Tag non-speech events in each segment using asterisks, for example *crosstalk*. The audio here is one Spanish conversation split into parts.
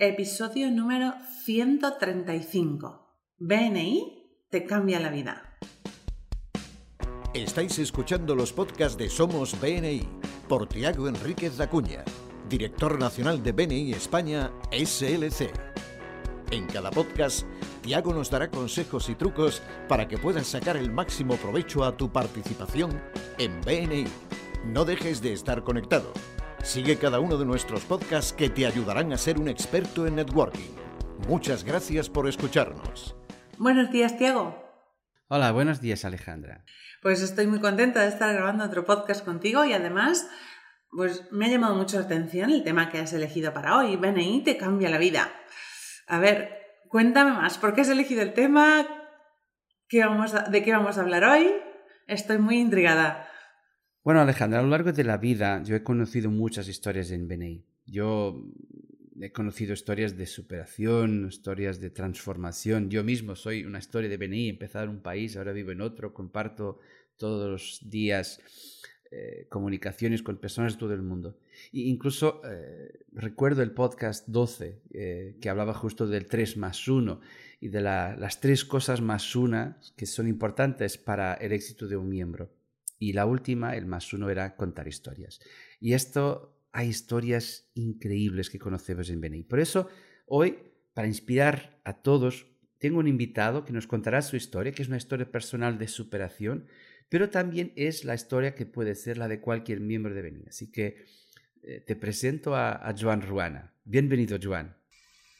Episodio número 135. BNI te cambia la vida. Estáis escuchando los podcasts de Somos BNI por Tiago Enríquez Acuña, director nacional de BNI España SLC. En cada podcast, Tiago nos dará consejos y trucos para que puedas sacar el máximo provecho a tu participación en BNI. No dejes de estar conectado. Sigue cada uno de nuestros podcasts que te ayudarán a ser un experto en networking. Muchas gracias por escucharnos. Buenos días, Tiago. Hola, buenos días, Alejandra. Pues estoy muy contenta de estar grabando otro podcast contigo y además, pues me ha llamado mucho la atención el tema que has elegido para hoy. BNI te cambia la vida. A ver, cuéntame más, ¿por qué has elegido el tema? ¿Qué vamos ¿De qué vamos a hablar hoy? Estoy muy intrigada. Bueno, Alejandra, a lo largo de la vida yo he conocido muchas historias en BNI. Yo he conocido historias de superación, historias de transformación. Yo mismo soy una historia de BNI, empezar en un país, ahora vivo en otro, comparto todos los días eh, comunicaciones con personas de todo el mundo. E incluso eh, recuerdo el podcast 12, eh, que hablaba justo del 3 más 1 y de las tres cosas más una que son importantes para el éxito de un miembro. Y la última, el más uno, era contar historias. Y esto hay historias increíbles que conocemos en BNI. Por eso, hoy, para inspirar a todos, tengo un invitado que nos contará su historia, que es una historia personal de superación, pero también es la historia que puede ser la de cualquier miembro de BNI. Así que eh, te presento a, a Joan Ruana. Bienvenido, Joan.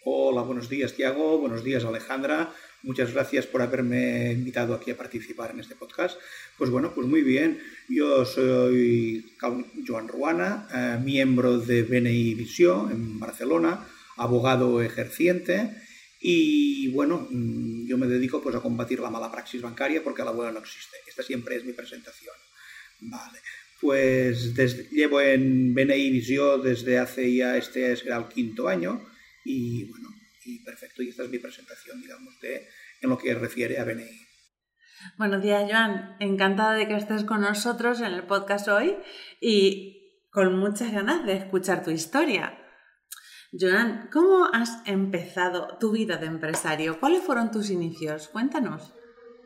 Hola, buenos días, Tiago. Buenos días, Alejandra. Muchas gracias por haberme invitado aquí a participar en este podcast. Pues bueno, pues muy bien. Yo soy Joan Ruana, eh, miembro de BNI Visión en Barcelona, abogado ejerciente y bueno, mm, yo me dedico pues a combatir la mala praxis bancaria porque la buena no existe. Esta siempre es mi presentación. Vale. Pues llevo en BNI Visión desde hace ya, este el quinto año y bueno, y perfecto, y esta es mi presentación, digamos, de, en lo que refiere a BNI. Buenos días, Joan. Encantada de que estés con nosotros en el podcast hoy y con muchas ganas de escuchar tu historia. Joan, ¿cómo has empezado tu vida de empresario? ¿Cuáles fueron tus inicios? Cuéntanos.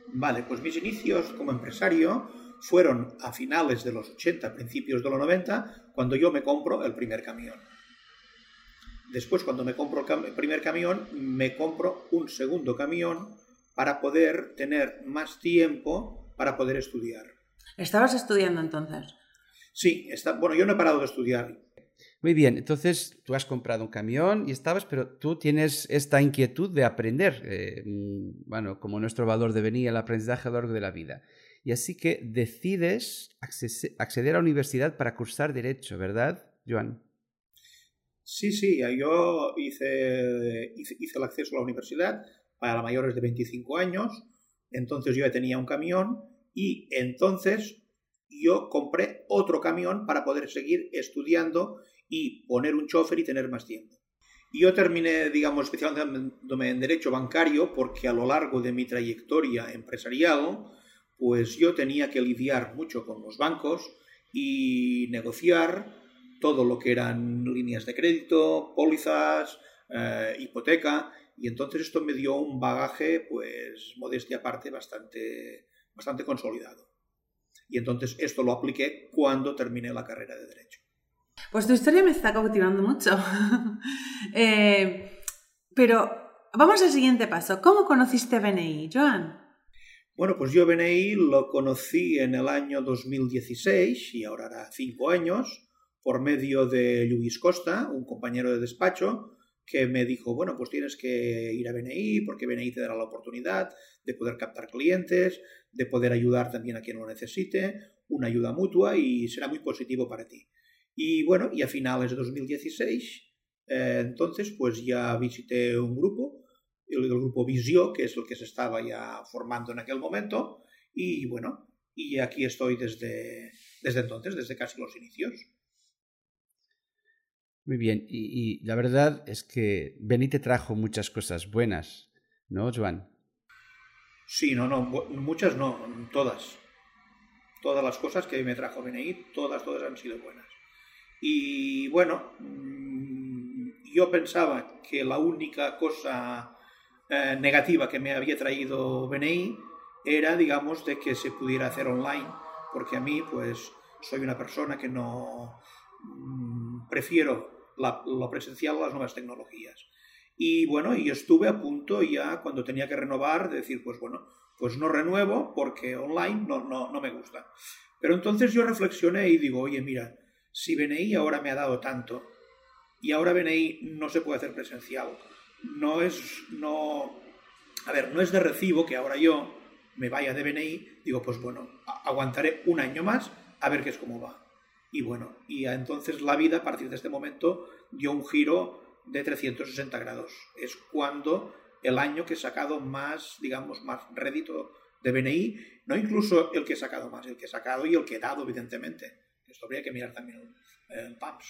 Vale, pues mis inicios como empresario fueron a finales de los 80, principios de los 90, cuando yo me compro el primer camión. Después, cuando me compro el primer camión, me compro un segundo camión para poder tener más tiempo para poder estudiar. ¿Estabas estudiando entonces? Sí, está, bueno, yo no he parado de estudiar. Muy bien, entonces tú has comprado un camión y estabas, pero tú tienes esta inquietud de aprender, eh, mm, bueno, como nuestro valor de venir el aprendizaje a lo largo de la vida. Y así que decides acceder a la universidad para cursar Derecho, ¿verdad, Joan? Sí, sí, yo hice, hice, el acceso a la universidad para mayores de 25 años, entonces yo tenía un camión y entonces yo compré otro camión para poder seguir estudiando y poner un chofer y tener más tiempo. Y yo terminé, digamos, especializándome en derecho bancario porque a lo largo de mi trayectoria empresarial, pues yo tenía que lidiar mucho con los bancos y negociar todo lo que eran líneas de crédito, pólizas, eh, hipoteca, y entonces esto me dio un bagaje, pues, modestia aparte, bastante, bastante consolidado. Y entonces esto lo apliqué cuando terminé la carrera de Derecho. Pues tu historia me está cautivando mucho. *laughs* Eh, pero vamos al siguiente paso. ¿Cómo conociste BNI, Joan? Bueno, pues yo BNI lo conocí en el año 2016 y ahora hará cinco años por medio de Luis Costa, un compañero de despacho, que me dijo, bueno, pues tienes que ir a BNI porque BNI te dará la oportunidad de poder captar clientes, de poder ayudar también a quien lo necesite, una ayuda mutua y será muy positivo para ti. Y bueno, y a finales de 2016, eh, entonces, pues ya visité un grupo, el, el grupo Visio, que es el que se estaba ya formando en aquel momento, y bueno, y aquí estoy desde, desde entonces, desde casi los inicios. Muy bien, y, la verdad es que Beni te trajo muchas cosas buenas, ¿no, Joan? Sí, no, no, muchas no, todas. Todas las cosas que me trajo Beni, todas, todas han sido buenas. Y bueno, mm, yo pensaba que la única cosa eh, negativa que me había traído BNI era, digamos, de que se pudiera hacer online, porque a mí, pues, soy una persona que no mm, prefiero la, lo presencial las nuevas tecnologías. Y bueno, y estuve a punto ya cuando tenía que renovar de decir, pues bueno, pues no renuevo porque online no, no, no me gusta. Pero entonces yo reflexioné y digo, oye, mira, si BNI ahora me ha dado tanto y ahora BNI no se puede hacer presencial, no es, no, a ver, no es de recibo que ahora yo me vaya de BNI, digo, pues bueno, aguantaré un año más a ver qué es cómo va. Y bueno, y entonces la vida a partir de este momento dio un giro de 360 grados. Es cuando el año que he sacado más, digamos, más rédito de BNI, no incluso el que he sacado más, el que he sacado y el que he dado, evidentemente. Esto habría que mirar también el, PAMS.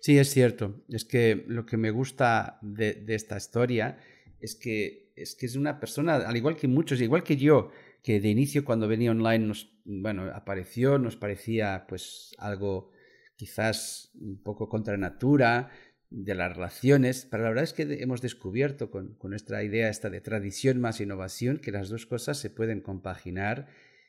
Sí, es cierto. Es que lo que me gusta de, de, esta historia es que, es que es una persona, al igual que muchos, igual que yo, que de inicio cuando venía online nos, bueno, apareció, nos parecía pues algo quizás un poco contra natura, de las relaciones, pero la verdad es que hemos descubierto con, nuestra idea esta de tradición más innovación que las dos cosas se pueden compaginar.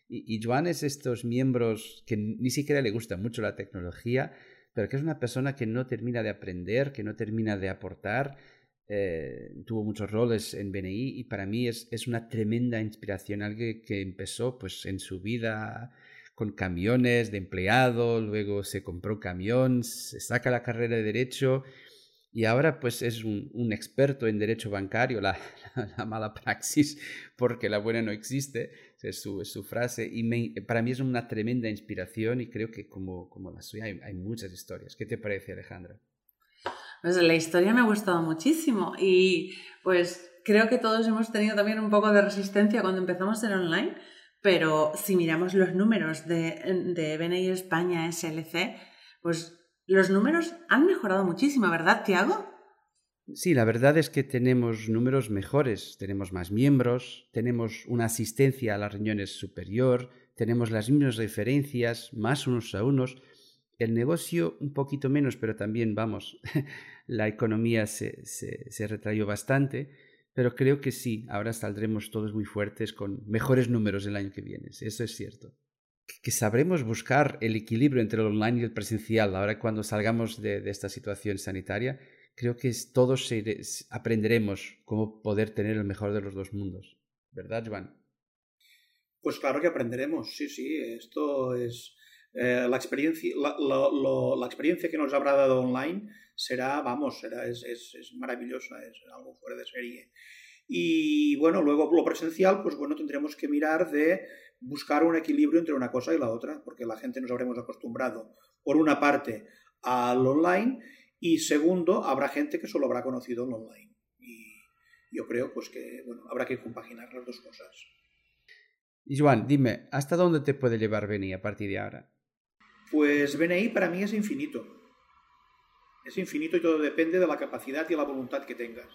Y, Joan es estos miembros que ni siquiera le gusta mucho la tecnología, pero que es una persona que no termina de aprender, que no termina de aportar, eh, tuvo muchos roles en BNI y para mí es, es una tremenda inspiración, alguien que empezó pues en su vida con camiones de empleado, luego se compró camión, se saca la carrera de derecho y ahora pues es un, experto en derecho bancario, la, mala praxis, porque la buena no existe, es su, frase, y para mí es una tremenda inspiración y creo que como, como la suya hay, muchas historias. ¿Qué te parece, Alejandra? Pues la historia me ha gustado muchísimo y pues creo que todos hemos tenido también un poco de resistencia cuando empezamos en online, pero si miramos los números de, de BNI España SLC, pues los números han mejorado muchísimo, ¿verdad, Tiago? Sí, la verdad es que tenemos números mejores, tenemos más miembros, tenemos una asistencia a las reuniones superior, tenemos las mismas referencias, más unos a unos. El negocio un poquito menos, pero también, vamos, *laughs* la economía se, se, retrayó bastante, pero creo que sí, ahora saldremos todos muy fuertes con mejores números el año que viene, eso es cierto que sabremos buscar el equilibrio entre el online y el presencial. Ahora cuando salgamos de, esta situación sanitaria, creo que todos aprenderemos cómo poder tener el mejor de los dos mundos. ¿Verdad, Juan? Pues claro que aprenderemos, sí, sí. Esto es eh, la, experiencia, la, experiencia que nos habrá dado online será, vamos, será, es, es, es maravillosa, es algo fuera de serie. Y bueno, luego lo presencial, pues bueno, tendremos que mirar de buscar un equilibrio entre una cosa y la otra, porque la gente nos habremos acostumbrado, por una parte, al online y segundo, habrá gente que solo habrá conocido el online. Y yo creo pues que bueno, habrá que compaginar las dos cosas. Joan, dime, ¿hasta dónde te puede llevar BNI a partir de ahora? Pues BNI para mí es infinito. Es infinito y todo depende de la capacidad y la voluntad que tengas.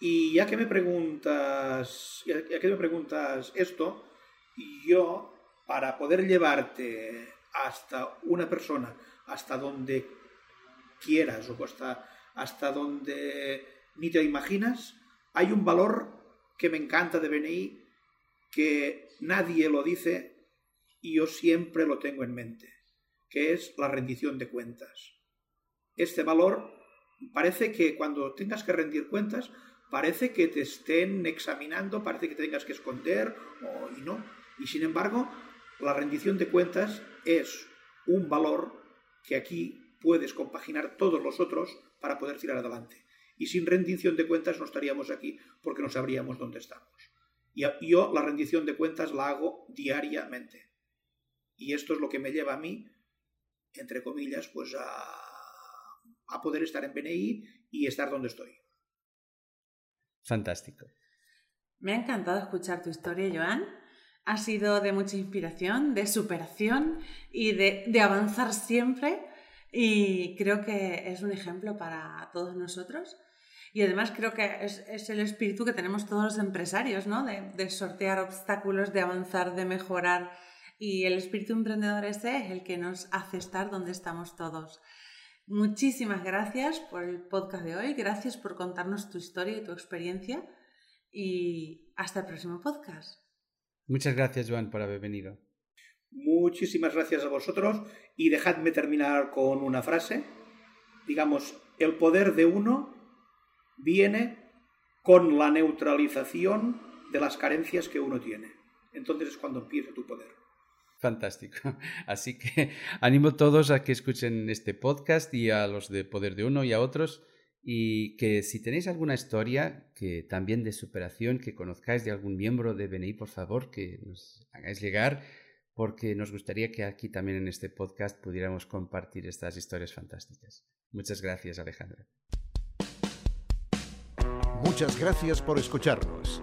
Y ya que me preguntas, ya que me preguntas esto, yo, para poder llevarte hasta una persona, hasta donde quieras o hasta, hasta donde ni te imaginas, hay un valor que me encanta de BNI que nadie lo dice y yo siempre lo tengo en mente, que es la rendición de cuentas. Este valor parece que cuando tengas que rendir cuentas, parece que te estén examinando, parece que tengas que esconder o, y no. Y sin embargo, la rendición de cuentas es un valor que aquí puedes compaginar todos los otros para poder tirar adelante. Y sin rendición de cuentas no estaríamos aquí porque no sabríamos dónde estamos. Y yo la rendición de cuentas la hago diariamente. Y esto es lo que me lleva a mí, entre comillas, pues a, a poder estar en BNI y estar donde estoy. Fantástico. Me ha encantado escuchar tu historia, Joan ha sido de mucha inspiración, de superación y de, avanzar siempre. Y creo que es un ejemplo para todos nosotros. Y además creo que es, el espíritu que tenemos todos los empresarios, ¿no? De, sortear obstáculos, de avanzar, de mejorar. Y el espíritu emprendedor ese es el que nos hace estar donde estamos todos. Muchísimas gracias por el podcast de hoy, gracias por contarnos tu historia y tu experiencia y hasta el próximo podcast. Muchas gracias, Joan, por haber venido. Muchísimas gracias a vosotros y dejadme terminar con una frase. Digamos, el poder de uno viene con la neutralización de las carencias que uno tiene. Entonces es cuando empieza tu poder. Fantástico. *laughs* Así que animo a todos a que escuchen este podcast y a los de Poder de Uno y a otros. Y que si tenéis alguna historia que también de superación, que conozcáis de algún miembro de BNI, por favor, que nos hagáis llegar, porque nos gustaría que aquí también en este podcast pudiéramos compartir estas historias fantásticas. Muchas gracias, Alejandra. Muchas gracias por escucharnos.